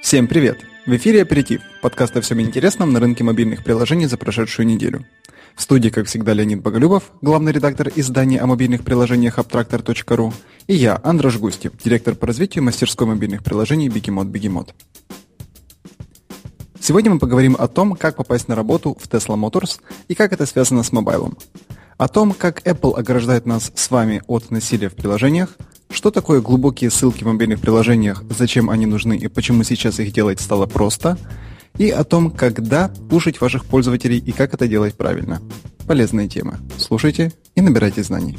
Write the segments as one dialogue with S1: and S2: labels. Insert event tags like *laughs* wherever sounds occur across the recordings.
S1: Всем привет! В эфире «Аперитив» – подкаст о всем интересном на рынке мобильных приложений за прошедшую неделю. В студии, как всегда, Леонид Боголюбов, главный редактор издания о мобильных приложениях Abtractor.ru, и я, Андрош Густев, директор по развитию мастерской мобильных приложений Бегемот Бегемот. Сегодня мы поговорим о том, как попасть на работу в Tesla Motors и как это связано с мобайлом. О том, как Apple ограждает нас с вами от насилия в приложениях – что такое глубокие ссылки в мобильных приложениях, зачем они нужны и почему сейчас их делать стало просто, и о том, когда пушить ваших пользователей и как это делать правильно. Полезные темы. Слушайте и набирайте знаний.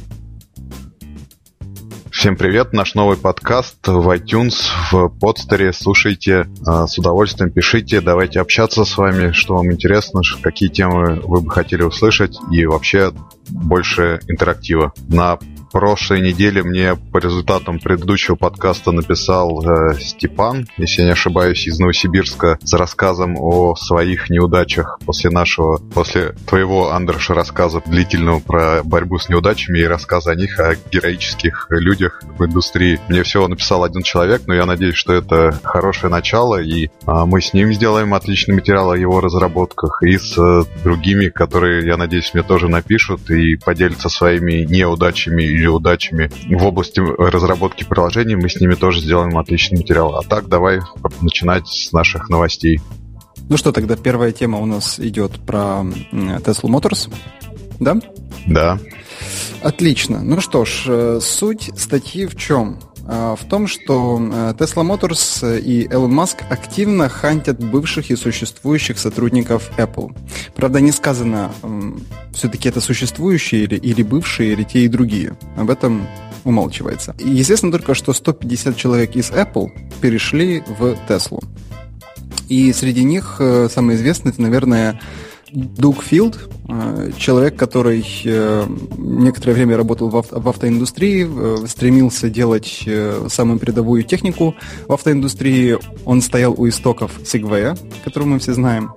S2: Всем привет, наш новый подкаст в iTunes, в подстере. Слушайте, а, с удовольствием пишите, давайте общаться с вами, что вам интересно, какие темы вы бы хотели услышать и вообще больше интерактива. На прошлой неделе мне по результатам предыдущего подкаста написал э, Степан, если я не ошибаюсь, из Новосибирска, с рассказом о своих неудачах после нашего, после твоего, Андерша, рассказа длительного про борьбу с неудачами и рассказа о них, о героических людях в индустрии. Мне всего написал один человек, но я надеюсь, что это хорошее начало, и э, мы с ним сделаем отличный материал о его разработках, и с э, другими, которые, я надеюсь, мне тоже напишут и поделятся своими неудачами или удачами в области разработки приложений, мы с ними тоже сделаем отличный материал. А так, давай начинать с наших новостей.
S1: Ну что, тогда первая тема у нас идет про Tesla Motors, да?
S2: Да.
S1: Отлично. Ну что ж, э, суть статьи в чем? А, в том, что э, Tesla Motors и Elon Musk активно хантят бывших и существующих сотрудников Apple. Правда, не сказано, все-таки это существующие или, или бывшие, или те и другие. Об этом умалчивается. И естественно только, что 150 человек из Apple перешли в Tesla. И среди них э, самый известный, это, наверное, Дуг Филд, э, человек, который э, некоторое время работал в, авто, в автоиндустрии, э, стремился делать самую передовую технику в автоиндустрии. Он стоял у истоков Segway, которую мы все знаем.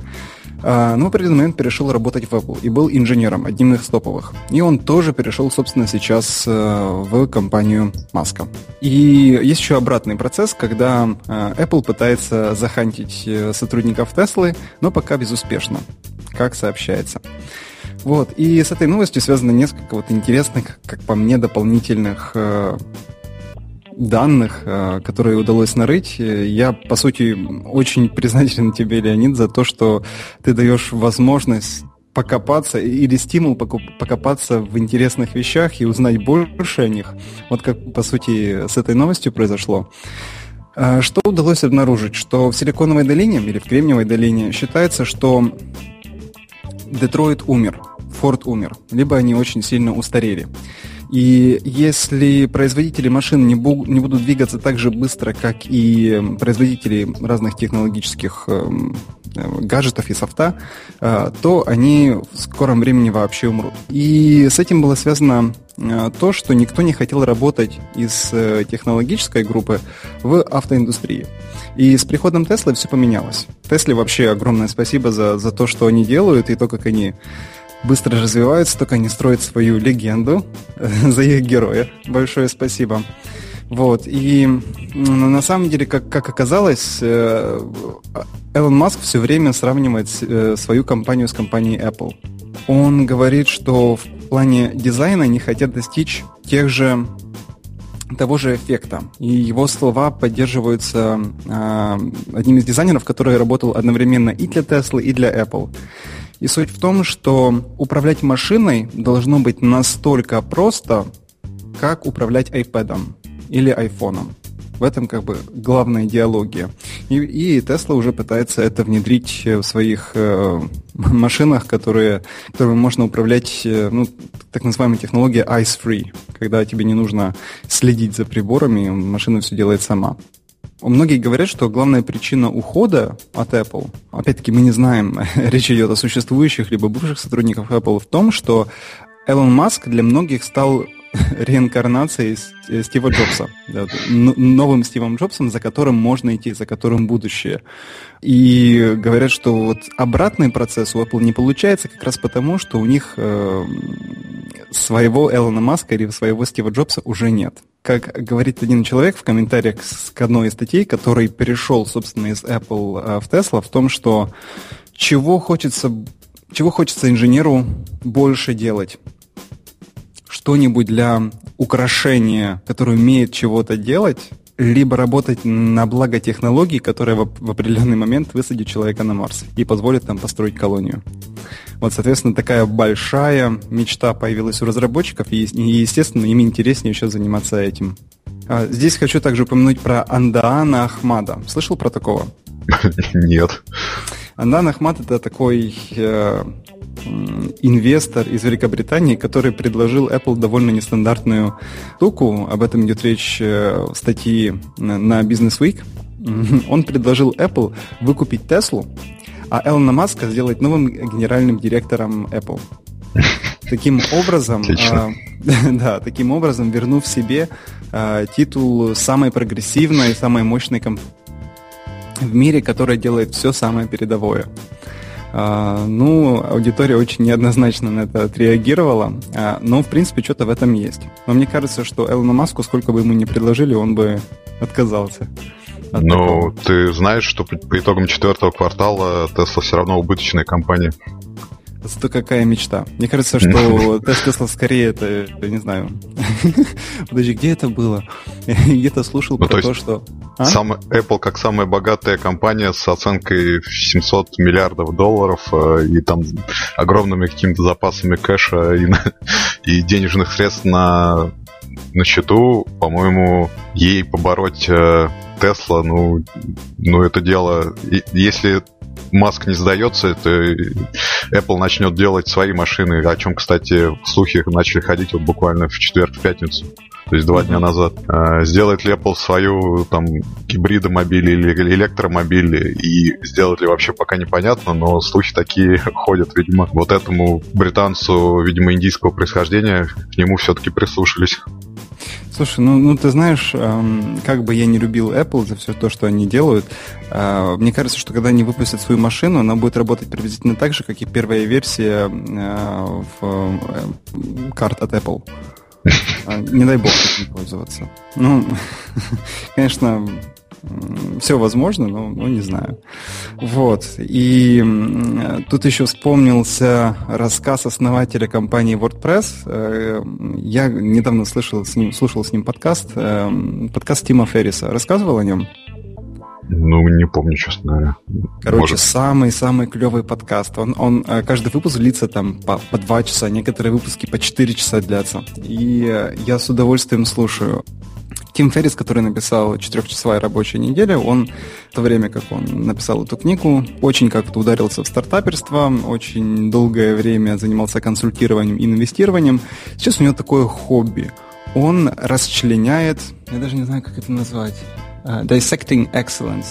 S1: А, но в определенный момент перешел работать в Apple и был инженером, одним из топовых. И он тоже перешел, собственно, сейчас в компанию Маска. И есть еще обратный процесс, когда Apple пытается захантить сотрудников Теслы, но пока безуспешно как сообщается. Вот, и с этой новостью связано несколько вот интересных, как по мне, дополнительных э, данных, э, которые удалось нарыть. Я, по сути, очень признателен тебе, Леонид, за то, что ты даешь возможность покопаться или стимул покопаться в интересных вещах и узнать больше о них. Вот как, по сути, с этой новостью произошло. Э, что удалось обнаружить? Что в Силиконовой долине или в Кремниевой долине считается, что Детройт умер, Форд умер, либо они очень сильно устарели. И если производители машин не, бу- не будут двигаться так же быстро, как и производители разных технологических эм, э, гаджетов и софта, э, то они в скором времени вообще умрут. И с этим было связано э, то, что никто не хотел работать из э, технологической группы в автоиндустрии. И с приходом Теслы все поменялось. Тесле вообще огромное спасибо за, за то, что они делают, и то, как они быстро развиваются, только они строят свою легенду *laughs* за их героя. Большое спасибо. Вот, и на самом деле, как, как оказалось, э, Элон Маск все время сравнивает э, свою компанию с компанией Apple. Он говорит, что в плане дизайна они хотят достичь тех же того же эффекта. И его слова поддерживаются э, одним из дизайнеров, который работал одновременно и для Tesla, и для Apple. И суть в том, что управлять машиной должно быть настолько просто, как управлять iPad или iPhone. В этом как бы главная идеология. И, и Tesla уже пытается это внедрить в своих э, *laughs* машинах, которые, которыми можно управлять, э, ну, так называемая технология ice-free, когда тебе не нужно следить за приборами, машина все делает сама. Многие говорят, что главная причина ухода от Apple, опять-таки мы не знаем, *laughs* речь идет о существующих либо бывших сотрудниках Apple, в том, что Элон Маск для многих стал *laughs* реинкарнацией э, Стива Джобса, да, новым Стивом Джобсом, за которым можно идти, за которым будущее. И говорят, что вот обратный процесс у Apple не получается как раз потому, что у них э, своего Элона Маска или своего Стива Джобса уже нет. как говорит один человек в комментариях к одной из статей, который перешел, собственно, из Apple в Tesla, в том, что чего хочется, чего хочется инженеру больше делать? Что-нибудь для украшения, которое умеет чего-то делать, либо работать на благо технологий, которые в, определенный момент высадят человека на Марс и позволят там построить колонию. Вот, соответственно, такая большая мечта появилась у разработчиков, и, естественно, им интереснее еще заниматься этим. А, здесь хочу также упомянуть про Андаана Ахмада. Слышал про такого? *laughs*
S2: Нет.
S1: Андан Ахмад это такой э, инвестор из Великобритании, который предложил Apple довольно нестандартную штуку. Об этом идет речь э, в статье на Business Week. *laughs* Он предложил Apple выкупить Теслу, а Элона Маска сделать новым генеральным директором Apple. Таким *laughs* образом, э, *laughs* да, таким образом вернув себе э, титул самой прогрессивной, самой мощной компании в мире, которая делает все самое передовое. А, ну, аудитория очень неоднозначно на это отреагировала, а, но, в принципе, что-то в этом есть. Но мне кажется, что Элону Маску, сколько бы ему ни предложили, он бы отказался.
S2: Ну, ты знаешь, что по, итогам четвертого квартала Tesla все равно убыточная компания.
S1: Зато какая мечта. Мне кажется, что *laughs* Тесла скорее это, я не знаю. *laughs* Подожди, где это было? Где-то слушал ну, про то, то что...
S2: А? Сам, Apple как самая богатая компания с оценкой в 700 миллиардов долларов э, и там огромными какими-то запасами кэша и, *laughs* и денежных средств на, на счету, по-моему, ей побороть Тесла, ну, ну, это дело... Если Маск не сдается, то Apple начнет делать свои машины, о чем, кстати, слухи начали ходить вот буквально в четверг, в пятницу. То есть два дня назад. А, сделает ли Apple свою там гибридомобиль или электромобиль и сделать ли вообще пока непонятно, но слухи такие *laughs* ходят, видимо. Вот этому британцу, видимо, индийского происхождения, к нему все-таки прислушались.
S1: Слушай, ну, ну ты знаешь, эм, как бы я не любил Apple за все то, что они делают, э, мне кажется, что когда они выпустят свою машину, она будет работать приблизительно так же, как и первая версия э, в, э, карт от Apple. А, не дай бог этим пользоваться. Ну, *laughs* конечно, все возможно, но, но не знаю. Вот. И тут еще вспомнился рассказ основателя компании WordPress. Э, я недавно слышал с ним, слушал с ним подкаст, э, подкаст Тима Ферриса. Рассказывал о нем?
S2: Ну, не помню, честно говоря.
S1: Короче, самый-самый клевый подкаст. Он, он, э, каждый выпуск длится там по, по два часа, некоторые выпуски по четыре часа длятся. И я с удовольствием слушаю. Тим Феррис, который написал «Четырехчасовая рабочая неделя», он в то время, как он написал эту книгу, очень как-то ударился в стартаперство, очень долгое время занимался консультированием и инвестированием. Сейчас у него такое хобби. Он расчленяет, я даже не знаю, как это назвать, dissecting excellence.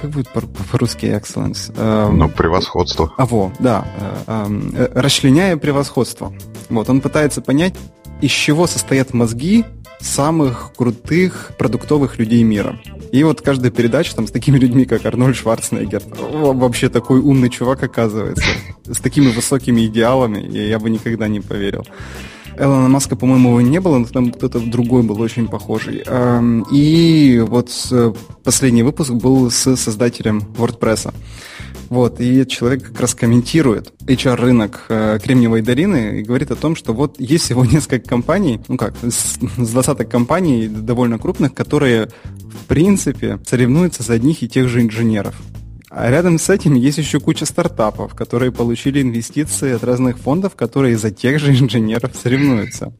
S1: Как будет по-русски excellence?
S2: Uh, ну, превосходство.
S1: А, во, да. Uh, um, расчленяя превосходство. Вот, он пытается понять, из чего состоят мозги самых крутых продуктовых людей мира. И вот каждая передача там с такими людьми, как Арнольд Шварценеггер, вообще такой умный чувак оказывается, с такими высокими идеалами, я бы никогда не поверил. Элона Маска, по-моему, не было, но там кто-то другой был очень похожий. И вот э, последний выпуск был с создателем WordPress. Вот, и человек как раз комментирует HR-рынок э, Кремниевой долины и говорит о том, что вот есть всего *laughs* несколько компаний, ну как, с, с 20 компаний довольно крупных, которые в принципе соревнуются за одних и тех же инженеров. А рядом с этим есть еще куча стартапов, которые получили инвестиции от разных фондов, которые за тех же инженеров соревнуются.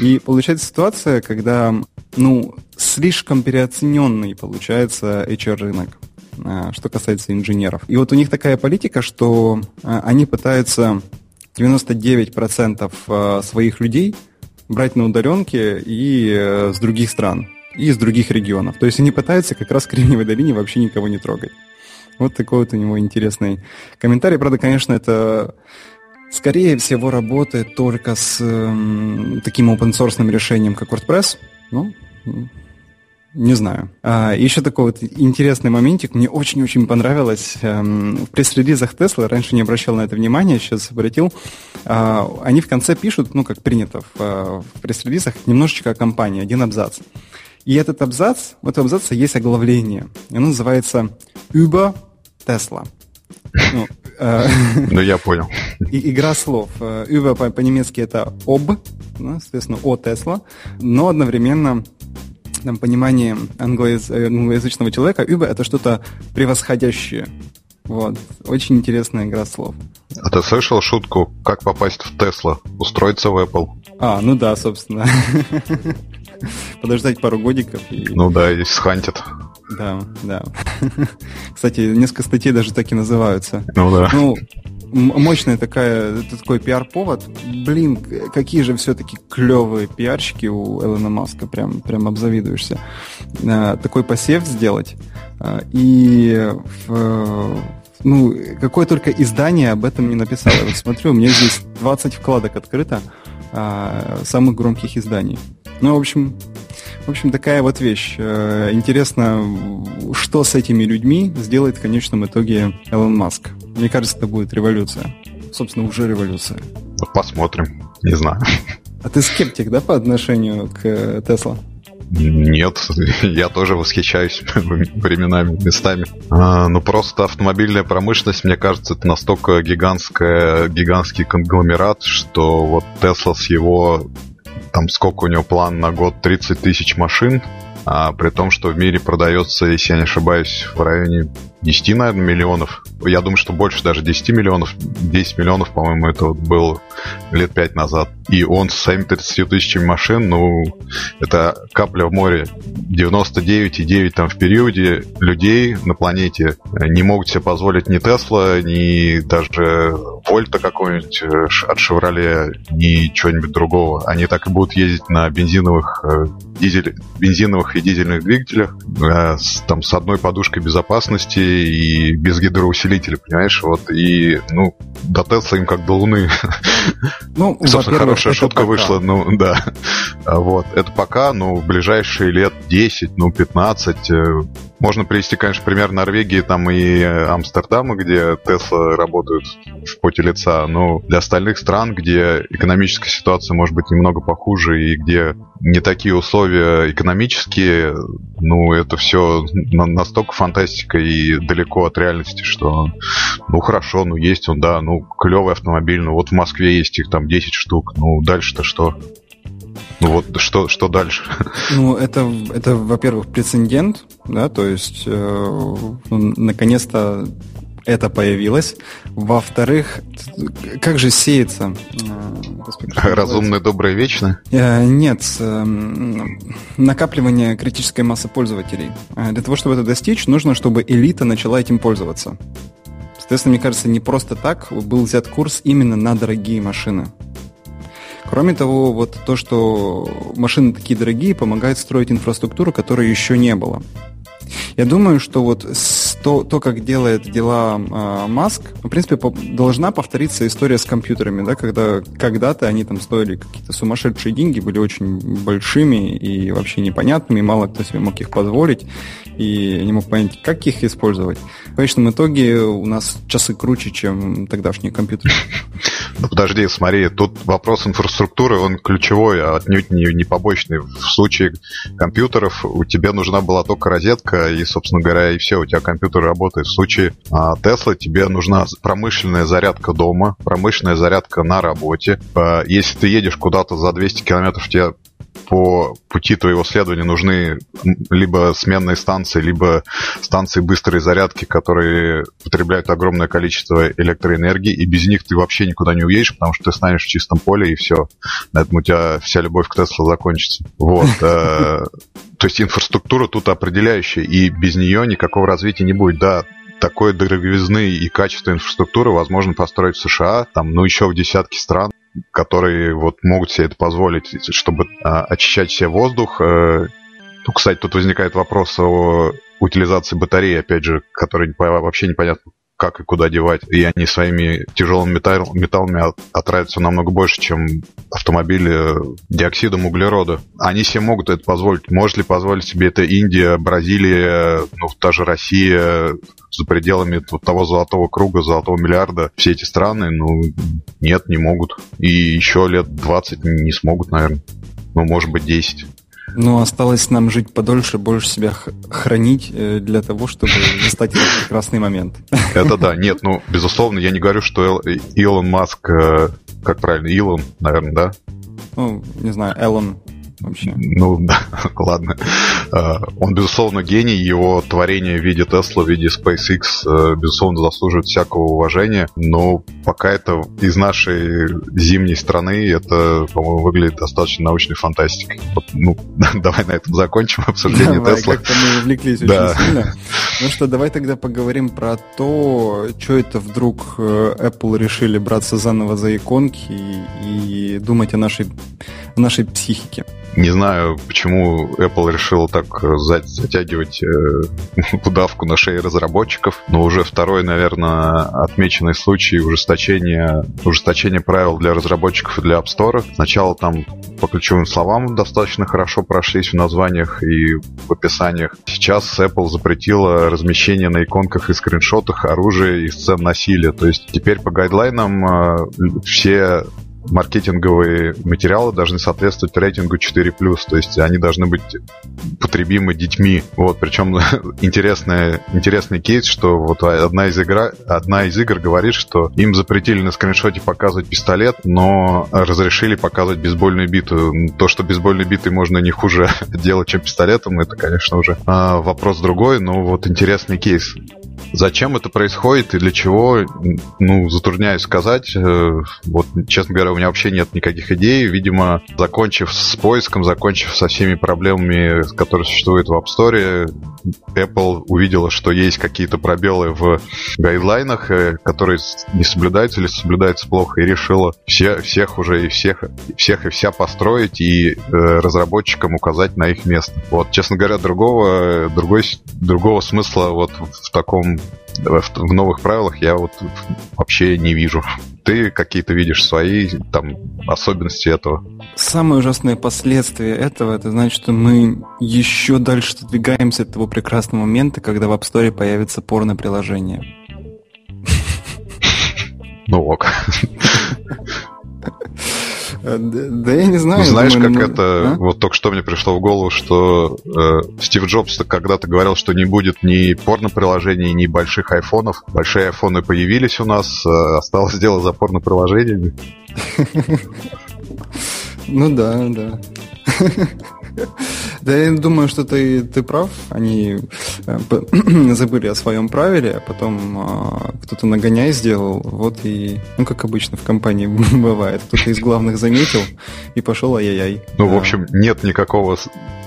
S1: И получается ситуация, когда ну, слишком переоцененный получается HR-рынок. Э, что касается инженеров. И вот у них такая политика, что э, они пытаются 99% э, своих людей брать на удаленке и с других стран, и из других регионов. То есть они пытаются как раз в Кремниевой долине вообще никого не трогать. Вот такой вот у него интересный комментарий. Правда, конечно, это скорее всего работает только с э, таким open source решением, как WordPress. Ну, Не знаю. А, еще такой вот интересный моментик. Мне очень-очень понравилось. Эм, в пресс-релизах Tesla, раньше не обращал на это внимания, сейчас обратил. А, они в конце пишут, ну, как принято в, э, в пресс-релизах, немножечко о компании, один абзац. И этот абзац, у этого абзаца есть оглавление. Оно называется «Über Tesla».
S2: Ну, э, *laughs* ну, я понял.
S1: Игра слов. Über по-немецки это «об», соответственно, «о Tesla», но одновременно там, понимании англояз... англоязычного человека Uber это что-то превосходящее. Вот. Очень интересная игра слов.
S2: А ты слышал шутку, как попасть в Тесла? Устроиться в Apple?
S1: А, ну да, собственно. *laughs* Подождать пару годиков. И...
S2: Ну да, и схантят.
S1: Да, да. *laughs* Кстати, несколько статей даже так и называются.
S2: Ну да.
S1: Ну, мощная такая, такой пиар-повод. Блин, какие же все-таки клевые пиарщики у Элона Маска, прям, прям обзавидуешься. Э, такой посев сделать. Э, и ну, какое только издание об этом не написало. Я вот смотрю, у меня здесь 20 вкладок открыто э, самых громких изданий. Ну, в общем, в общем, такая вот вещь. Интересно, что с этими людьми сделает в конечном итоге Элон Маск. Мне кажется, это будет революция. Собственно, уже революция.
S2: Посмотрим. Не знаю.
S1: А ты скептик, да, по отношению к э, Тесла?
S2: Нет, *laughs* я тоже восхищаюсь *laughs* временами, местами. А, ну, просто автомобильная промышленность, мне кажется, это настолько гигантская, гигантский конгломерат, что вот Тесла с его там сколько у него план на год 30 тысяч машин, а, при том, что в мире продается, если я не ошибаюсь, в районе 10, наверное, миллионов. Я думаю, что больше даже 10 миллионов. 10 миллионов, по-моему, это вот было лет 5 назад. И он с своими 30 тысячами машин, ну, это капля в море. 99,9 там в периоде людей на планете не могут себе позволить ни Тесла, ни даже Вольта какой-нибудь э, от Шевроле, ни чего-нибудь другого. Они так и будут ездить на бензиновых, э, дизель, бензиновых и дизельных двигателях, э, там, с одной подушкой безопасности и без гидроусилителя, понимаешь? Вот, и, ну, до Тесла им как до Луны. Ну, *laughs* Собственно, хорошая шутка пока. вышла, ну, да. Вот, это пока, но в ближайшие лет 10, ну, 15 можно привести, конечно, пример Норвегии там и э, Амстердама, где Тесла работают в поте лица, но для остальных стран, где экономическая ситуация может быть немного похуже и где не такие условия экономические, ну, это все настолько фантастика и далеко от реальности, что, ну, хорошо, ну, есть он, да, ну, клевый автомобиль, ну, вот в Москве есть их там 10 штук, ну, дальше-то что? Ну вот что, что дальше? *laughs*
S1: Ну, это, это во-первых, прецедент, да, то есть э, ну, наконец-то это появилось. Во-вторых, как же сеется?
S2: Э, Разумное, доброе, вечное?
S1: Э, нет, э, накапливание критической массы пользователей. Для того, чтобы это достичь, нужно, чтобы элита начала этим пользоваться. Соответственно, мне кажется, не просто так был взят курс именно на дорогие машины. Кроме того, вот то, что машины такие дорогие, помогает строить инфраструктуру, которой еще не было. Я думаю, что вот то, то как делает дела э, Маск, в принципе, по, должна повториться история с компьютерами, да, когда когда-то они там стоили какие-то сумасшедшие деньги, были очень большими и вообще непонятными, мало кто себе мог их позволить, и не мог понять, как их использовать. В конечном итоге у нас часы круче, чем тогдашние компьютеры.
S2: Ну подожди, смотри, тут вопрос инфраструктуры, он ключевой, а отнюдь не, не побочный. В случае компьютеров у тебя нужна была только розетка, и, собственно говоря, и все, у тебя компьютер работает. В случае а, Тесла тебе нужна промышленная зарядка дома, промышленная зарядка на работе. А, если ты едешь куда-то за 200 километров, тебе по пути твоего следования нужны либо сменные станции, либо станции быстрой зарядки, которые потребляют огромное количество электроэнергии, и без них ты вообще никуда не уедешь, потому что ты станешь в чистом поле, и все. На этом у тебя вся любовь к Теслу закончится. Вот. То есть инфраструктура тут определяющая, и без нее никакого развития не будет. Да, такой дороговизны и качества инфраструктуры возможно построить в США, там, ну, еще в десятки стран которые вот могут себе это позволить, чтобы а, очищать себе воздух. Э, ну, кстати, тут возникает вопрос о утилизации батареи, опять же, который вообще непонятно, как и куда девать. И они своими тяжелыми металл, металлами отравятся намного больше, чем автомобили диоксидом углерода. Они себе могут это позволить. Может ли позволить себе это Индия, Бразилия, ну, та же Россия, за пределами вот того золотого круга, золотого миллиарда, все эти страны, ну, нет, не могут. И еще лет 20 не смогут, наверное. Ну, может быть, 10.
S1: Ну, осталось нам жить подольше, больше себя хранить э, для того, чтобы застать этот прекрасный момент.
S2: Это да. Нет, ну, безусловно, я не говорю, что Илон Маск, э, как правильно, Илон, наверное, да?
S1: Ну, не знаю, Элон вообще.
S2: Ну, да, *laughs* ладно. А, он, безусловно, гений, его творение в виде Tesla, в виде SpaceX, э, безусловно, заслуживает всякого уважения, но пока это из нашей зимней страны, это, по-моему, выглядит достаточно научной фантастикой. Ну, *laughs* давай на этом закончим обсуждение
S1: давай,
S2: Tesla.
S1: как-то мы увлеклись да. очень сильно. *laughs* Ну что, давай тогда поговорим про то, что это вдруг э, Apple решили браться заново за иконки и, и думать о нашей, о нашей психике.
S2: Не знаю, почему Apple решил так э, затягивать э, *laughs* удавку на шее разработчиков, но уже второй, наверное, отмеченный случай ужесточения, ужесточения правил для разработчиков и для App Store. Сначала там по ключевым словам достаточно хорошо прошлись в названиях и в описаниях. Сейчас Apple запретила размещение на иконках и скриншотах оружия и сцен насилия. То есть теперь по гайдлайнам э, все маркетинговые материалы должны соответствовать рейтингу 4+, то есть они должны быть потребимы детьми. Вот, причем *laughs* интересный, интересный кейс, что вот одна из, игра, одна из игр говорит, что им запретили на скриншоте показывать пистолет, но разрешили показывать бейсбольную биту. То, что бейсбольной битой можно не хуже *laughs* делать, чем пистолетом, это, конечно, уже а, вопрос другой, но вот интересный кейс. Зачем это происходит и для чего, ну, затрудняюсь сказать. Э, вот, честно говоря, у меня вообще нет никаких идей. Видимо, закончив с поиском, закончив со всеми проблемами, которые существуют в App Store, Apple увидела, что есть какие-то пробелы в гайдлайнах, э, которые не соблюдаются или соблюдаются плохо, и решила все, всех уже и всех, всех и вся построить и э, разработчикам указать на их место. Вот, честно говоря, другого, другой, другого смысла вот в таком в новых правилах я вот вообще не вижу. Ты какие-то видишь свои там особенности этого?
S1: Самые ужасные последствия этого, это значит, что мы еще дальше двигаемся от того прекрасного момента, когда в App Store появится порно-приложение.
S2: Ну ок.
S1: Э, да я не знаю.
S2: Знаешь, думаю, как ну, это... А? Вот только что мне пришло в голову, что э, Стив Джобс когда-то говорил, что не будет ни порно-приложений, ни больших айфонов. Большие айфоны появились у нас, э, осталось дело за порно-приложениями. *laughs*
S1: Ну да, да. *laughs* Да, я думаю, что ты, ты прав. Они э, *clears throat* забыли о своем правиле, а потом э, кто-то нагоняй сделал. Вот и, ну, как обычно в компании *laughs* бывает, кто-то из главных заметил и пошел ай-яй-яй.
S2: Ну, в общем, нет никакого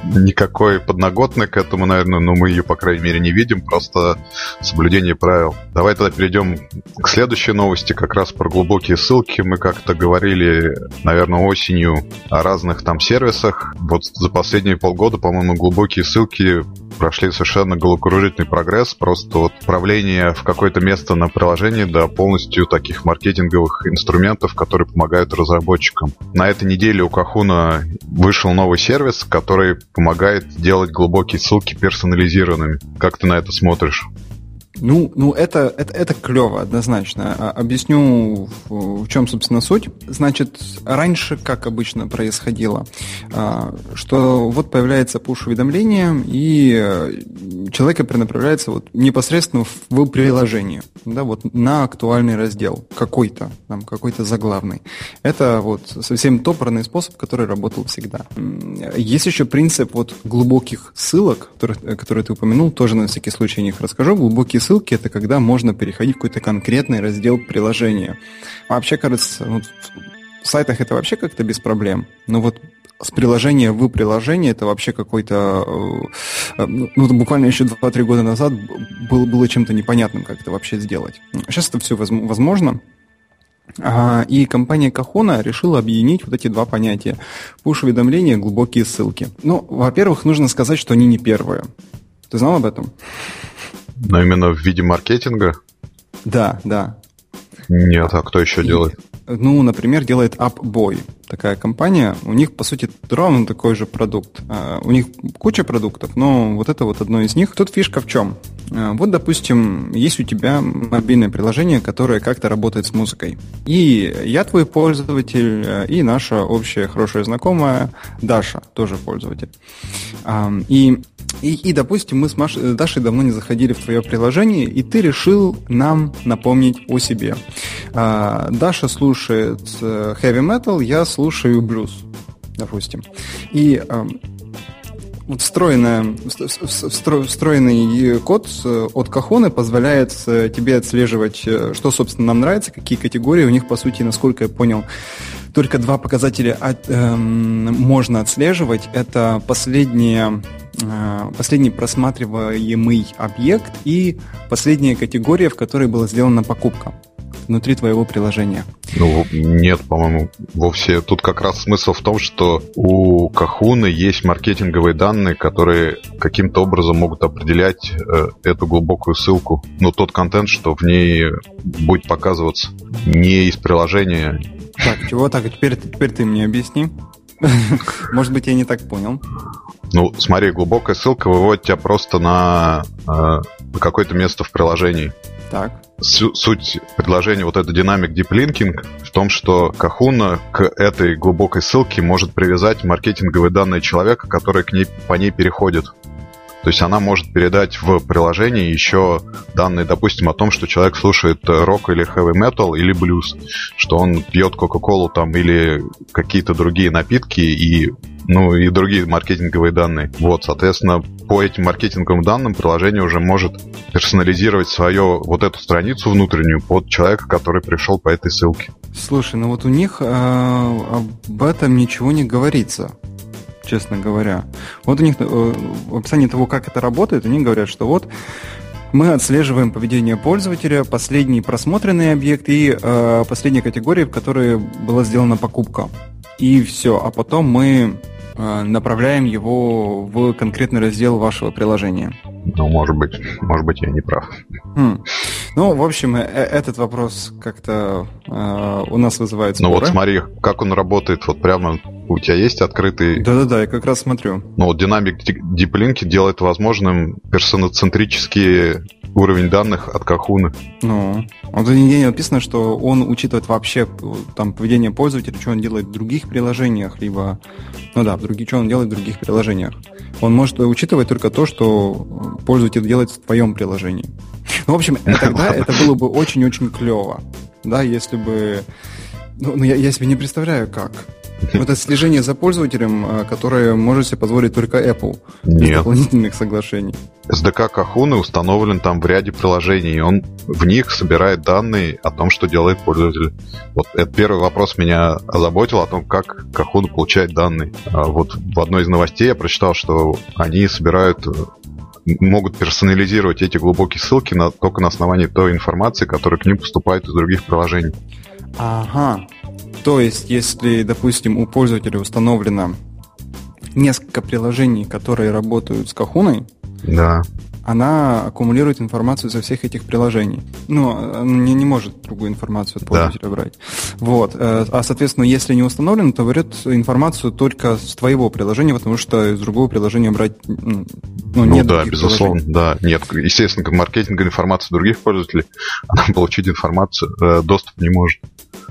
S2: никакой подноготной к этому, наверное, но мы ее, по крайней мере, не видим, просто соблюдение правил. Давай тогда перейдем к следующей новости, как раз про глубокие ссылки. Мы как-то говорили, наверное, осенью о разных там сервисах. Вот за последние полгода, по-моему, глубокие ссылки прошли совершенно головокружительный прогресс. Просто вот управление в какое-то место на приложении до полностью таких маркетинговых инструментов, которые помогают разработчикам. На этой неделе у Кахуна вышел новый сервис, который помогает делать глубокие ссылки персонализированными. Как ты на это смотришь?
S1: Ну, ну это, это, это клево, однозначно. А, объясню, в, в чем, собственно, суть. Значит, раньше, как обычно происходило, а, что вот появляется пуш-уведомление, и э, человек перенаправляется вот непосредственно в приложение, да, вот на актуальный раздел какой-то, там, какой-то заглавный. Это вот совсем топорный способ, который работал всегда. Есть еще принцип вот глубоких ссылок, которые, которые ты упомянул, тоже на всякий случай о них расскажу. Глубокие ссылки — это когда можно переходить в какой-то конкретный раздел приложения. Вообще, кажется, вот в сайтах это вообще как-то без проблем. Но вот с приложения в приложение это вообще какой-то... Э, ну, ну буквально еще 2-3 года назад было, было чем-то непонятным, как это вообще сделать. Сейчас это все возможно. А, и компания Кахона решила объединить вот эти два понятия. Пуш-уведомления, глубокие ссылки. Ну, во-первых, нужно сказать, что они не первые. Ты знал об этом?
S2: Но именно в виде маркетинга?
S1: Да, да.
S2: Нет, а кто еще делает?
S1: Ну, например, делает AppBoy, такая компания. У них, по сути, ровно такой же продукт. А, у них куча продуктов, но вот это вот одно из них. Тут фишка в чем? А, вот, допустим, есть у тебя мобильное приложение, которое как-то работает с музыкой. И я твой пользователь, а, и наша общая хорошая знакомая Даша тоже пользователь. И и, и, допустим, мы с Маш... Э, Дашей давно не заходили в твое приложение, и ты решил нам напомнить о себе. А, Даша слушает э, heavy metal, я слушаю блюз, допустим. И а, вот встроенная, встроенный код от Кахоны позволяет э, тебе отслеживать, что, собственно, нам нравится, какие категории. У них, по сути, насколько я понял, только два показателя от, эм, можно отслеживать. Это последние Э, последний просматриваемый объект и последняя категория, в которой была сделана покупка внутри твоего приложения.
S2: Ну, нет, по-моему, вовсе. Тут как раз смысл в том, что у Кахуны есть маркетинговые данные, которые каким-то образом могут определять э, эту глубокую ссылку. Ну, тот контент, что в ней будет показываться не из приложения.
S1: Так, чего так? Теперь, теперь ты мне объясни. *laughs* Может быть, я не так понял.
S2: Ну, смотри, глубокая ссылка выводит тебя просто на, э, на какое-то место в приложении.
S1: Так.
S2: Суть предложения вот это динамик Deep Linking в том, что Кахуна к этой глубокой ссылке может привязать маркетинговые данные человека, которые к ней, по ней переходят. То есть она может передать в приложение еще данные, допустим, о том, что человек слушает рок или heavy metal или блюз, что он пьет Кока-Колу там или какие-то другие напитки и ну и другие маркетинговые данные. Вот, соответственно, по этим маркетинговым данным приложение уже может персонализировать свою вот эту страницу внутреннюю под человека, который пришел по этой ссылке.
S1: Слушай, ну вот у них э, об этом ничего не говорится честно говоря. Вот у них э, в описании того, как это работает, они говорят, что вот мы отслеживаем поведение пользователя, последний просмотренный объект и э, последняя категория, в которой была сделана покупка. И все. А потом мы э, направляем его в конкретный раздел вашего приложения.
S2: Ну, может быть, может быть, я не прав.
S1: Хм. Ну, в общем, э, э, этот вопрос как-то э, у нас вызывает споры.
S2: Ну вот смотри, как он работает, вот прямо у тебя есть открытый...
S1: Да-да-да, я как раз смотрю.
S2: Ну вот динамик Link делает возможным персоноцентрический уровень данных от Кахуны.
S1: Ну, вот нигде не написано, что он учитывает вообще там поведение пользователя, что он делает в других приложениях, либо, ну да, в других, что он делает в других приложениях. Он может учитывать только то, что пользователь делает в твоем приложении. Ну, в общем, *laughs* тогда это было бы очень-очень клево, да, если бы... Ну, ну я, я себе не представляю, как. *laughs* Это слежение за пользователем, а, которое может себе позволить только Apple.
S2: Нет. Без
S1: дополнительных соглашений.
S2: SDK Кахуны установлен там в ряде приложений, и он в них собирает данные о том, что делает пользователь. Вот этот первый вопрос меня озаботил о том, как Кахуна получает данные. А вот в одной из новостей я прочитал, что они собирают могут персонализировать эти глубокие ссылки на, только на основании той информации, которая к ним поступает из других приложений.
S1: Ага. То есть, если, допустим, у пользователя установлено несколько приложений, которые работают с Кахуной,
S2: да
S1: она аккумулирует информацию со всех этих приложений. Ну, она не, не может другую информацию от пользователя да. брать. Вот. Э, а, соответственно, если не установлено, то берет информацию только с твоего приложения, потому что из другого приложения брать ну,
S2: ну нет да, безусловно, да. Нет, естественно, как маркетинговая информация других пользователей, она получить информацию, э, доступ не может.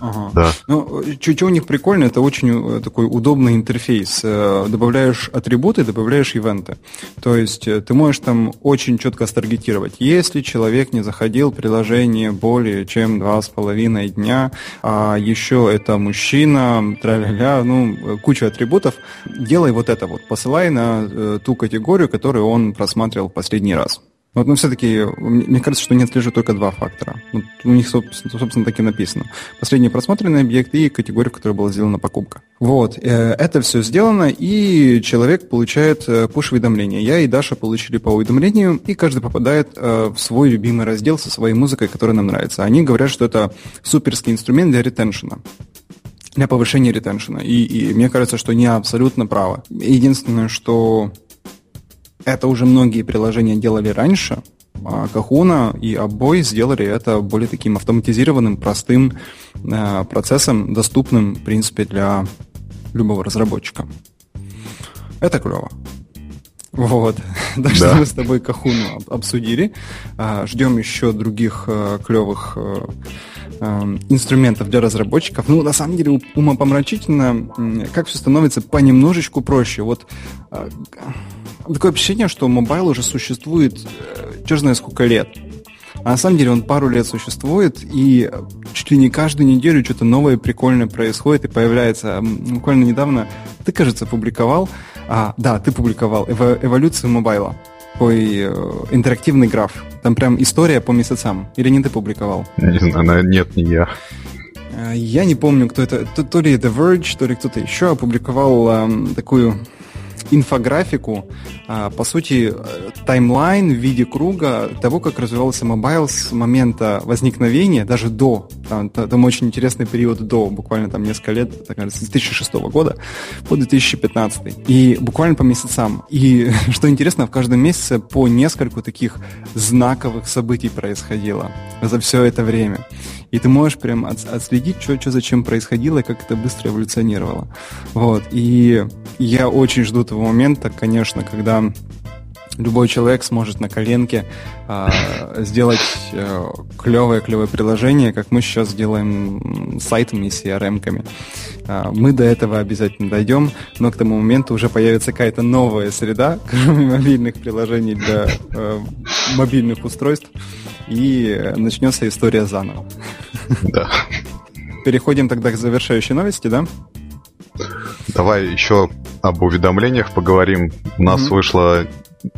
S1: Ага. Да. Ну, что у них прикольно, это очень э, такой удобный интерфейс. Добавляешь атрибуты, добавляешь ивенты. То есть ты можешь там очень четко старгетировать. Если человек не заходил в приложение более чем два с половиной дня, а еще это мужчина, тра-ля-ля, ну, куча атрибутов, делай вот это вот, посылай на э, ту категорию, которую он просматривал в последний раз. Вот, но все-таки, мне кажется, что не отслеживают только два фактора. Вот у них, собственно, собственно, так и написано. Последний просмотренный объект и категория, в которой была сделана покупка. Вот, э, это все сделано, и человек получает э, push-уведомления. Я и Даша получили по уведомлению, и каждый попадает э, в свой любимый раздел со своей музыкой, которая нам нравится. Они говорят, что это суперский инструмент для ретеншена для повышения ретеншена. И, и мне кажется, что не абсолютно право. Единственное, что это уже многие приложения делали раньше, А Kahuna и Обой сделали это более таким автоматизированным, простым э, процессом, доступным, в принципе, для любого разработчика. Это клево. Вот. *laughs* Так что мы с тобой Кахуну обсудили. А, ждем еще других э, клевых э, инструментов для разработчиков. Ну, на самом деле, умопомрачительно, как все становится понемножечку проще. Вот такое ощущение, что mobile уже существует черт знает сколько лет. А на самом деле он пару лет существует, и чуть ли не каждую неделю что-то новое прикольное происходит и появляется. Буквально недавно ты, кажется, публиковал, а, да, ты публиковал эво, эволюцию mobile а. Такой э, интерактивный граф. Там прям история по месяцам. Или не ты публиковал?
S2: Не знаю, нет, не я.
S1: Э, я не помню, кто это. То, то ли The Verge, то ли кто-то еще опубликовал э, такую инфографику, а, по сути, таймлайн в виде круга того, как развивался mobile с момента возникновения, даже до, там, там очень интересный период до, буквально там несколько лет, так, с 2006 года по 2015. И буквально по месяцам. И *laughs* что интересно, в каждом месяце по нескольку таких знаковых событий происходило за все это время. И ты можешь прям отследить, что, зачем происходило и как это быстро эволюционировало. Вот. И я очень жду того момента, конечно, когда любой человек сможет на коленке э, сделать э, клевое-клевое приложение, как мы сейчас делаем сайтами и CRM-ками. Э, мы до этого обязательно дойдем, но к тому моменту уже появится какая-то новая среда, *laughs* кроме мобильных приложений для э, мобильных устройств, и начнется история заново.
S2: Да.
S1: Переходим тогда к завершающей новости, да?
S2: Давай еще об уведомлениях поговорим. У нас mm-hmm. вышла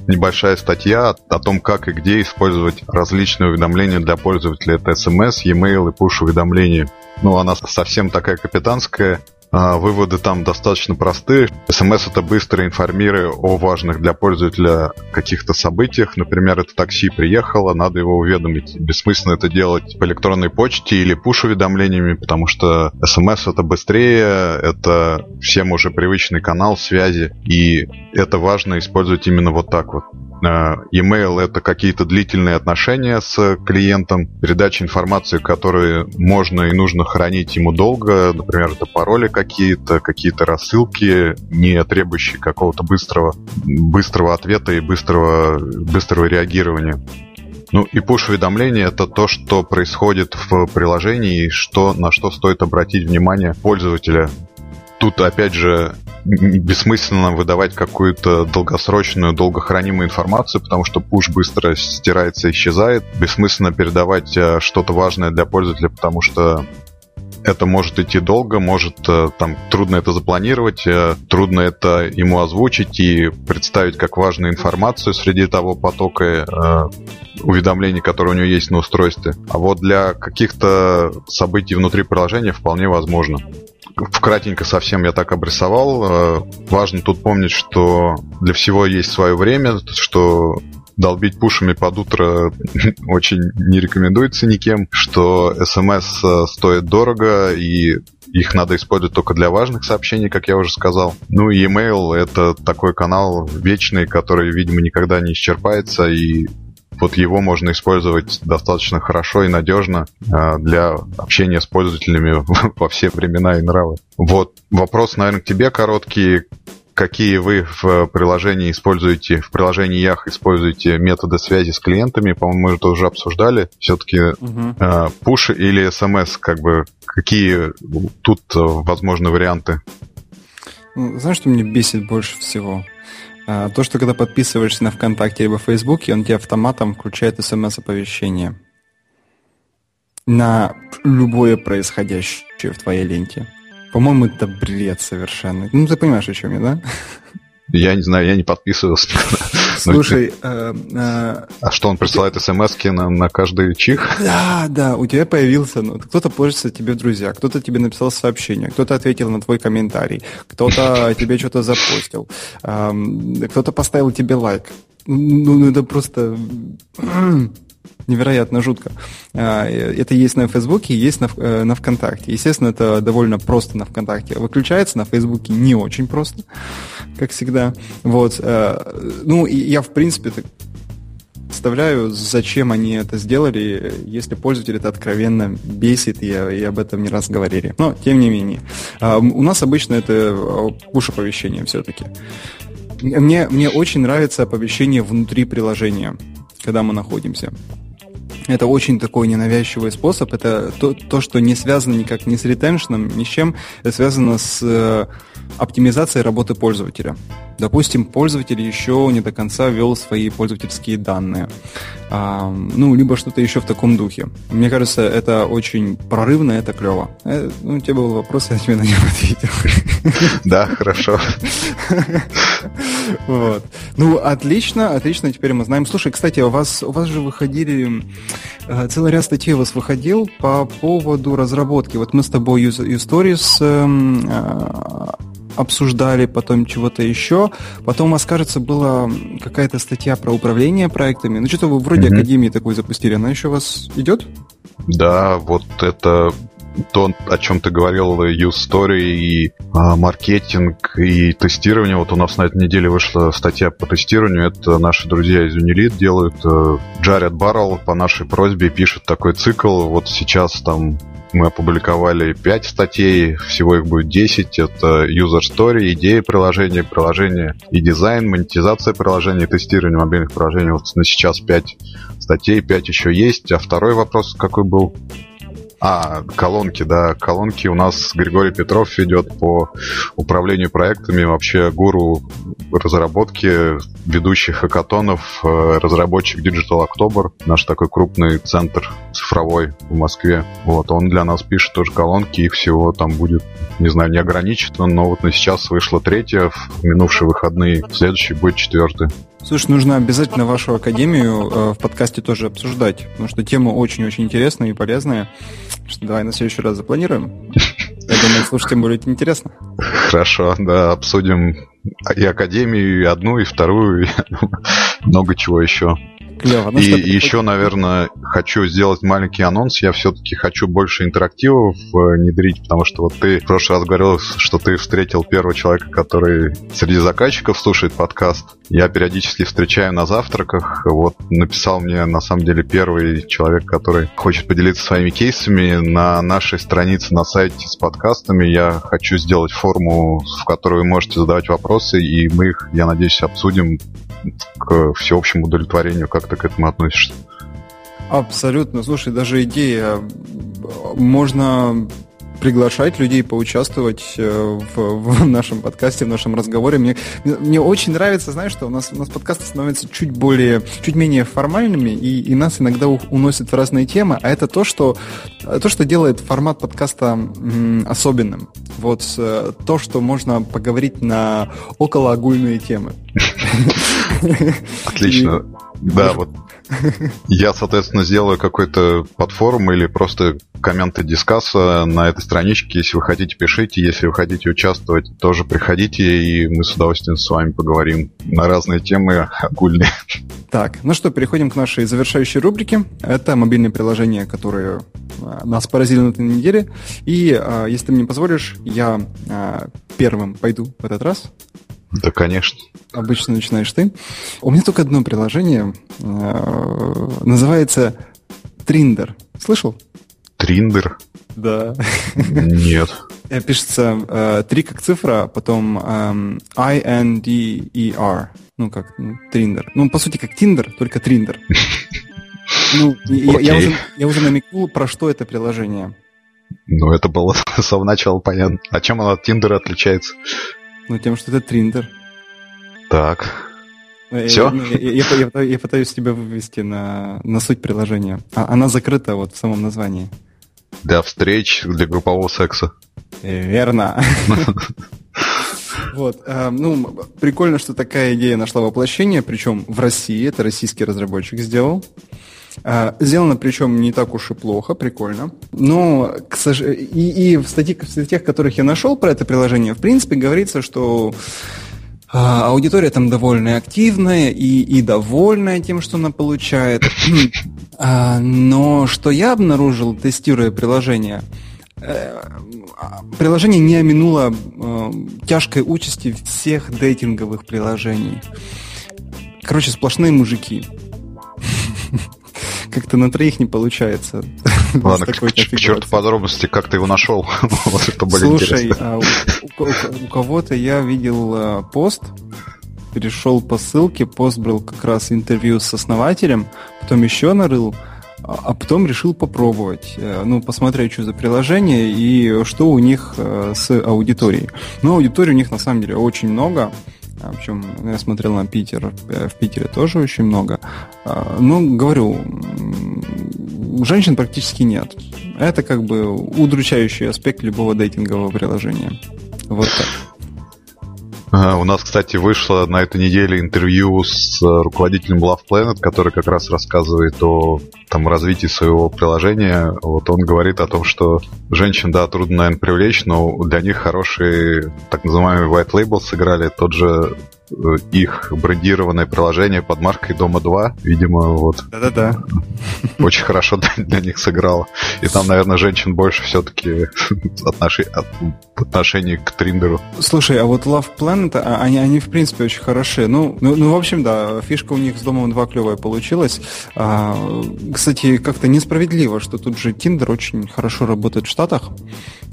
S2: небольшая статья о том, как и где использовать различные уведомления для пользователя. Это SMS, e-mail и push-уведомления. Ну, она совсем такая капитанская. А, выводы там достаточно простые. СМС это быстро информирует о важных для пользователя каких-то событиях. Например, это такси приехало, надо его уведомить. Бессмысленно это делать по электронной почте или пуш-уведомлениями, потому что СМС это быстрее, это всем уже привычный канал связи, и это важно использовать именно вот так вот. Э, email это какие-то длительные отношения с клиентом, передача информации, которую можно и нужно хранить ему долго, например, это пароли какие-то, какие-то рассылки, не требующие какого-то быстрого, быстрого ответа и быстрого, быстрого реагирования. Ну и push-уведомления это то, что происходит в приложении и что, на что стоит обратить внимание пользователя. Тут, опять же, бессмысленно выдавать какую-то долгосрочную, долгохранимую информацию, потому что пуш быстро стирается и исчезает. Бессмысленно передавать э, что-то важное для пользователя, потому что это может идти долго, может э, там трудно это запланировать, э, трудно это ему озвучить и представить как важную информацию среди того потока э, уведомлений, которые у него есть на устройстве. А вот для каких-то событий внутри приложения вполне возможно вкратенько совсем я так обрисовал. Важно тут помнить, что для всего есть свое время, что долбить пушами под утро *laughs* очень не рекомендуется никем, что смс э, стоит дорого и их надо использовать только для важных сообщений, как я уже сказал. Ну и email это такой канал вечный, который, видимо, никогда не исчерпается и вот его можно использовать достаточно хорошо и надежно э, для общения с пользователями *laughs* во все времена и нравы. Вот вопрос, наверное, к тебе короткий. Какие вы в приложении используете, в приложении Ях используете методы связи с клиентами? По-моему, мы это уже обсуждали. Все-таки угу. э, push или смс, как бы, какие тут э, возможны варианты?
S1: Ну, знаешь, что мне бесит больше всего? А, то, что когда подписываешься на ВКонтакте либо Фейсбуке, он тебе автоматом включает смс-оповещение на любое происходящее в твоей ленте. По-моему, это бред совершенно. Ну, ты понимаешь, о чем я, да?
S2: Я не знаю, я не подписывался.
S1: Слушай, *laughs*
S2: э, э, а что он присылает смс на, на каждый чих?
S1: Да, да, у тебя появился, ну, кто-то пользуется тебе в друзья, кто-то тебе написал сообщение, кто-то ответил на твой комментарий, кто-то *laughs* тебе что-то запостил, кто-то поставил тебе лайк. Ну, ну это просто невероятно жутко. А, это есть на Фейсбуке, есть на, э, на ВКонтакте. Естественно, это довольно просто на ВКонтакте. Выключается на Фейсбуке не очень просто, как всегда. Вот. Э, ну, я, в принципе, представляю, зачем они это сделали, если пользователь это откровенно бесит, и, и об этом не раз говорили. Но, тем не менее. А, у нас обычно это push-оповещение все-таки. Мне, мне очень нравится оповещение внутри приложения, когда мы находимся. Это очень такой ненавязчивый способ. Это то, то, что не связано никак ни с ретеншном, ни с чем. Это связано с э, оптимизацией работы пользователя. Допустим, пользователь еще не до конца ввел свои пользовательские данные. А, ну, либо что-то еще в таком духе. Мне кажется, это очень прорывно, это клево. Э, ну, у тебя был вопрос, я тебе на него ответил.
S2: Да, хорошо.
S1: Вот. Ну, отлично, отлично, теперь мы знаем. Слушай, кстати, у вас, у вас же выходили, э, целый ряд статей у вас выходил по поводу разработки. Вот мы с тобой Stories эм, э, обсуждали, потом чего-то еще. Потом, у вас, кажется, была какая-то статья про управление проектами. Ну, что-то вы вроде mm-hmm. Академии такой запустили. Она еще у вас идет?
S2: Да, вот это то, о чем ты говорил, use story и а, маркетинг и тестирование. Вот у нас на этой неделе вышла статья по тестированию. Это наши друзья из Unilid делают. Э, Джаред Баррелл по нашей просьбе пишет такой цикл. Вот сейчас там мы опубликовали 5 статей, всего их будет 10. Это user story, идеи приложения, приложения и дизайн, монетизация приложений, тестирование мобильных приложений. Вот на сейчас 5 статей, 5 еще есть. А второй вопрос какой был? А, колонки, да, колонки у нас Григорий Петров ведет по управлению проектами, вообще гуру разработки ведущих хакатонов, э, разработчик Digital October, наш такой крупный центр цифровой в Москве. Вот, он для нас пишет тоже колонки, их всего там будет, не знаю, не ограничено, но вот на сейчас вышло третья, в минувшие выходные, следующий будет четвертый.
S1: Слушай, нужно обязательно вашу академию э, в подкасте тоже обсуждать, потому что тема очень-очень интересная и полезная. Что, давай на следующий раз запланируем. Я думаю, слушателям будет интересно.
S2: Хорошо, да, обсудим и академию, и одну, и вторую, и *laughs* много чего еще. Клево. Ну, и еще, наверное, хочу сделать маленький анонс. Я все-таки хочу больше интерактивов внедрить, потому что вот ты в прошлый раз говорил, что ты встретил первого человека, который среди заказчиков слушает подкаст. Я периодически встречаю на завтраках. Вот написал мне, на самом деле, первый человек, который хочет поделиться своими кейсами. На нашей странице на сайте с подкастами я хочу сделать форму, в которой вы можете задавать вопросы, и мы их, я надеюсь, обсудим к всеобщему удовлетворению. Как ты к этому относишься?
S1: Абсолютно. Слушай, даже идея. Можно приглашать людей поучаствовать э, в, в нашем подкасте, в нашем разговоре. Мне, мне очень нравится, знаешь, что у нас, у нас подкасты становятся чуть более, чуть менее формальными, и, и нас иногда уносят в разные темы, а это то, что, то, что делает формат подкаста м, особенным. Вот э, то, что можно поговорить на околоогульные темы. *laughs* *laughs*
S2: Отлично. Да, вот я, соответственно, сделаю какой-то платформ или просто комменты дискасса на этой страничке. Если вы хотите, пишите. Если вы хотите участвовать, тоже приходите, и мы с удовольствием с вами поговорим на разные темы огульные.
S1: Так, ну что, переходим к нашей завершающей рубрике. Это мобильные приложения, которые а, нас поразили на этой неделе. И, а, если ты мне позволишь, я а, первым пойду в этот раз.
S2: Да, конечно.
S1: Обычно начинаешь ты. У меня только одно приложение. Э, называется Триндер. Слышал?
S2: Триндер?
S1: Да.
S2: Нет.
S1: Э, пишется э, три как цифра, потом э, I-N-D-E-R. Ну, как ну, Триндер. Ну, по сути, как Тиндер, только Триндер. *laughs* Ну, я, я, уже, я уже намекнул, про что это приложение.
S2: Ну, это было *laughs* с самого начала понятно. А чем оно от Тиндера отличается?
S1: Ну, тем, что это Триндер.
S2: Так.
S1: Ну, Все? Я, я, я, я, я пытаюсь тебя вывести на, на суть приложения. А, она закрыта вот в самом названии.
S2: Для встреч, для группового секса.
S1: Верно. *laughs* Вот, э, ну, прикольно, что такая идея нашла воплощение, причем в России, это российский разработчик сделал. Э, сделано, причем не так уж и плохо, прикольно. Но к сож... и, и в, статье, в статьях, которых я нашел про это приложение, в принципе, говорится, что а, аудитория там довольно активная и, и довольная тем, что она получает. а, но что я обнаружил, тестируя приложение, э, приложение не оминуло э, тяжкой участи всех дейтинговых приложений. Короче, сплошные мужики. Как-то на троих не получается. *laughs*
S2: Ладно, к, к, к черту подробности, как ты его нашел? *laughs*
S1: вот это были Слушай, а у, у, у кого-то я видел а, пост, перешел по ссылке, пост был как раз интервью с основателем, потом еще нарыл, а, а потом решил попробовать, э, ну, посмотреть, что за приложение и что у них э, с аудиторией. Ну, аудитории у них на самом деле очень много. А, Причем я смотрел на Питер, э, в Питере тоже очень много. А, ну, говорю, женщин практически нет. Это как бы удручающий аспект любого дейтингового приложения. Вот так.
S2: У нас, кстати, вышло на этой неделе интервью с руководителем Love Planet, который как раз рассказывает о там, развитии своего приложения. Вот он говорит о том, что женщин, да, трудно, наверное, привлечь, но для них хорошие так называемые white label сыграли. Тот же Э, их брендированное приложение под маркой Дома 2, видимо, вот.
S1: Да-да-да.
S2: Очень хорошо для, них сыграло. И там, наверное, женщин больше все-таки *laughs* отношении к Триндеру.
S1: Слушай, а вот Love Planet, а, они, они в принципе очень хороши. Ну, ну, ну, в общем, да, фишка у них с Домом 2 клевая получилась. А, кстати, как-то несправедливо, что тут же Tinder очень хорошо работает в Штатах,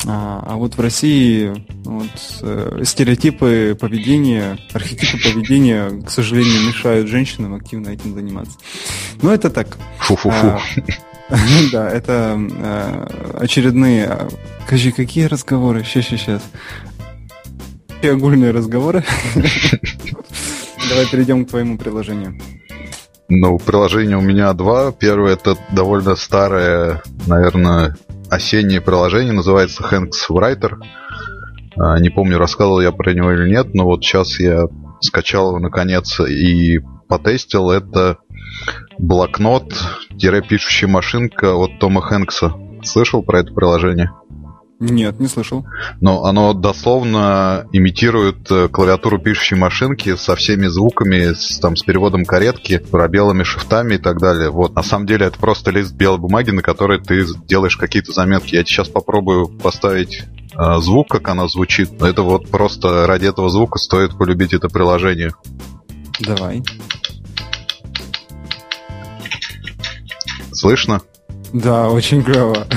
S1: а, а вот в России вот, э, стереотипы поведения, архитектуры типа поведения, к сожалению, мешают женщинам активно этим заниматься. Но это так.
S2: Фу-фу-фу. А,
S1: да, это а, очередные... Скажи, какие разговоры? Сейчас, сейчас, сейчас. Огульные разговоры. *laughs* Давай перейдем к твоему приложению.
S2: Ну, приложение у меня два. Первое это довольно старое, наверное, осеннее приложение, называется Hanks Writer. А, не помню, рассказывал я про него или нет, но вот сейчас я скачал его наконец и потестил. Это блокнот-пишущая машинка от Тома Хэнкса. Слышал про это приложение?
S1: Нет, не слышал.
S2: Но оно дословно имитирует э, клавиатуру пишущей машинки со всеми звуками, с, там, с переводом каретки, пробелами, шифтами и так далее. Вот, на самом деле это просто лист белой бумаги, на которой ты делаешь какие-то заметки. Я сейчас попробую поставить звук, как оно звучит. Это вот просто ради этого звука стоит полюбить это приложение.
S1: Давай.
S2: Слышно?
S1: Да, очень клево.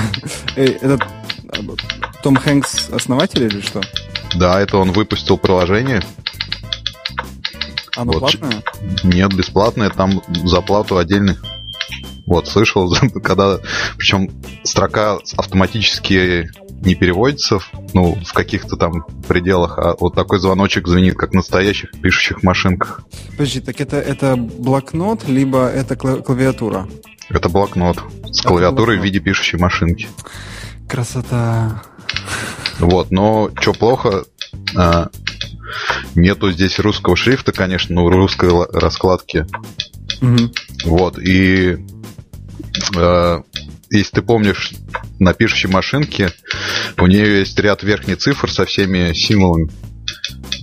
S1: Этот том Хэнкс основатель или что?
S2: Да, это он выпустил приложение.
S1: Оно вот. платное?
S2: Нет, бесплатное, там за плату отдельно. Вот, слышал, *laughs* когда... Причем строка автоматически не переводится, ну, в каких-то там пределах, а вот такой звоночек звенит, как в настоящих пишущих машинках.
S1: Подожди, так это, это блокнот, либо это клавиатура?
S2: Это блокнот с это клавиатурой блокнот. в виде пишущей машинки.
S1: Красота.
S2: Вот, но что плохо, а, нету здесь русского шрифта, конечно, но русской раскладки. Угу. Вот, и а, если ты помнишь, на пишущей машинке у нее есть ряд верхних цифр со всеми символами.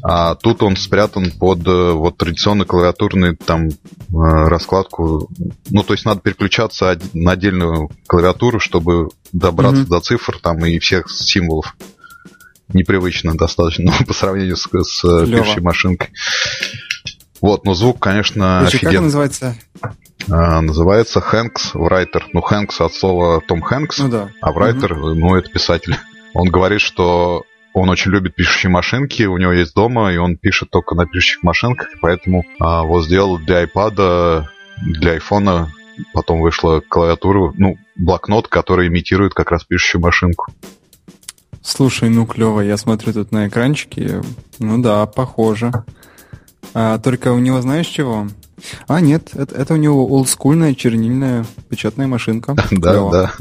S2: А тут он спрятан под э, вот традиционную клавиатурную там э, раскладку. Ну, то есть надо переключаться на отдельную клавиатуру, чтобы добраться mm-hmm. до цифр там и всех символов. Непривычно достаточно *laughs* ну, по сравнению с, с э, пишущей машинкой. Вот, но звук, конечно,
S1: Слушай, офигенный. Как называется?
S2: А, называется Хэнкс Writer. Ну, Хэнкс от слова Том Хэнкс, ну, да. а Writer, угу. ну, это писатель. Он говорит, что он очень любит пишущие машинки, у него есть дома, и он пишет только на пишущих машинках, поэтому а, вот сделал для iPad, для iPhone, потом вышла клавиатура, ну, блокнот, который имитирует как раз пишущую машинку.
S1: Слушай, ну клево, я смотрю тут на экранчике, ну да, похоже. А, только у него знаешь чего? А, нет, это, это у него олдскульная чернильная печатная машинка. *laughs*
S2: Да, да.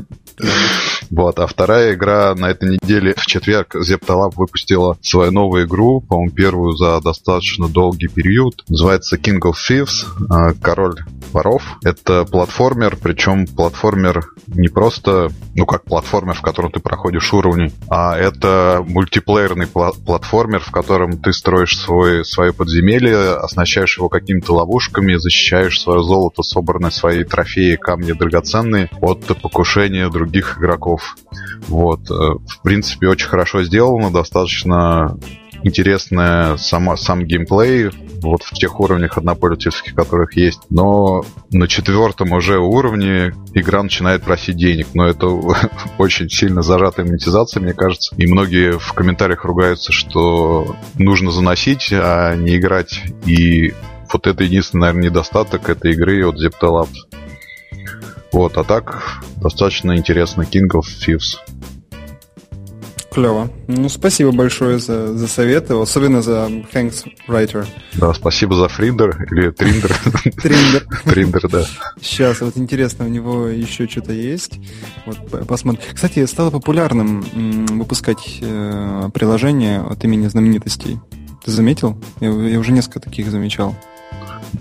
S2: Вот, а вторая игра на этой неделе в четверг Zeptalab выпустила свою новую игру, по-моему, первую за достаточно долгий период. Называется King of Thieves, а, король воров. Это платформер, причем платформер не просто, ну как платформер, в котором ты проходишь уровни, а это мультиплеерный пла- платформер, в котором ты строишь свой, свое подземелье, оснащаешь его какими-то ловушками, защищаешь свое золото, собранное свои трофеи, камни драгоценные от покушения других игроков. Вот. Э, в принципе, очень хорошо сделано, достаточно интересная сама, сам геймплей, вот в тех уровнях однопользовательских, которых есть. Но на четвертом уже уровне игра начинает просить денег. Но это *laughs* очень сильно зажатая монетизация, мне кажется. И многие в комментариях ругаются, что нужно заносить, а не играть. И вот это единственный, наверное, недостаток этой игры от Zepto Labs. Вот, а так достаточно интересно. King of Thieves.
S1: Клево. Ну, спасибо большое за, за советы, особенно за Thanks Writer.
S2: Да, спасибо за Фриндер или Триндер.
S1: Триндер.
S2: Триндер, да.
S1: Сейчас, вот интересно, у него еще что-то есть. Вот посмотрим. Кстати, стало популярным выпускать э, приложения от имени знаменитостей. Ты заметил? Я, я уже несколько таких замечал.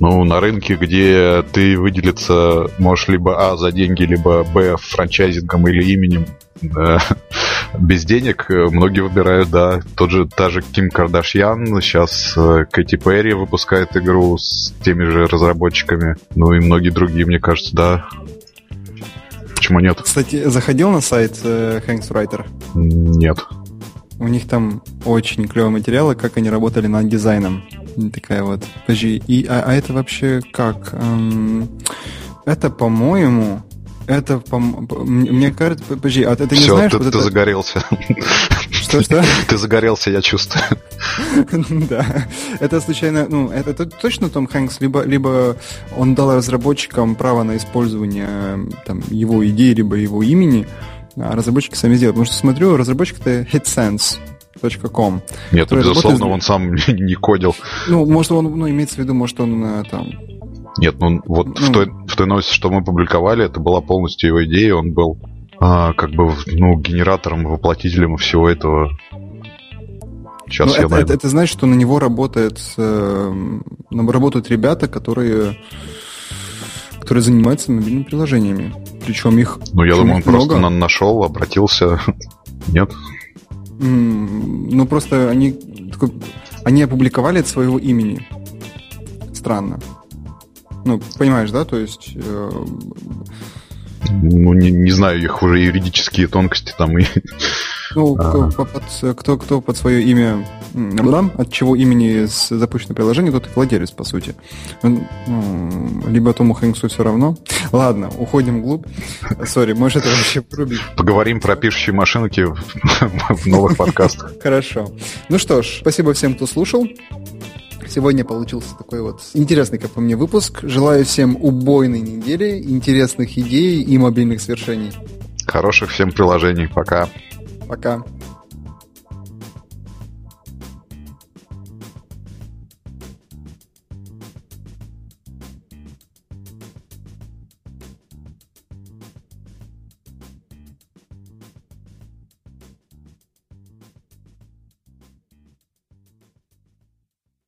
S2: Ну, на рынке, где ты выделиться можешь либо А за деньги, либо Б франчайзингом или именем, да, *laughs* без денег э, многие выбирают, да. Тот же, та же Ким Кардашьян, сейчас э, Кэти Перри выпускает игру с теми же разработчиками, ну и многие другие, мне кажется, да. Почему нет?
S1: Кстати, заходил на сайт э, Hanks Writer?
S2: Нет.
S1: У них там очень клевые материалы, как они работали над дизайном. Такая вот. Подожди, и, а, а это вообще как? Эм, это, по-моему, это, по мне кажется, подожди, а ты, не
S2: Все,
S1: знаешь...
S2: ты,
S1: вот
S2: ты
S1: это...
S2: загорелся.
S1: Что-что? *laughs*
S2: Ты загорелся, я чувствую. *laughs*
S1: Да. Это случайно, ну, это точно Том Хэнкс, либо, либо он дал разработчикам право на использование там, его идеи, либо его имени, а разработчики сами сделают. Потому что смотрю, разработчик это HitSense. .com.
S2: Нет, ну, безусловно, работает... он сам *laughs* не кодил.
S1: Ну, может, он, ну, имеется в виду, может, он э, там
S2: нет, ну вот ну, в, той, в той новости, что мы публиковали, это была полностью его идея, он был а, как бы ну, генератором, воплотителем всего этого.
S1: Сейчас ну, я это, найду. Это, это значит, что на него работает, э, работают ребята, которые, которые занимаются мобильными приложениями. Причем их.
S2: Ну, я думаю, он много. просто на нашел, обратился. *laughs* Нет.
S1: Ну, просто они, они опубликовали от своего имени. Странно. Ну, понимаешь, да? То есть... Э...
S2: Ну, не, не знаю, их уже юридические тонкости там и... *laughs*
S1: Ну, а... под, кто, кто под свое имя, от чего имени запущено приложение, тот и владелец, по сути. Либо Тому Хэнксу все равно. Ладно, уходим вглубь. Сори, может это вообще рубить.
S2: Поговорим про пишущие машинки в новых подкастах.
S1: Хорошо. Ну что ж, спасибо всем, кто слушал. Сегодня получился такой вот интересный, как по мне, выпуск. Желаю всем убойной недели, интересных идей и мобильных свершений.
S2: Хороших всем приложений. Пока.
S1: Пока.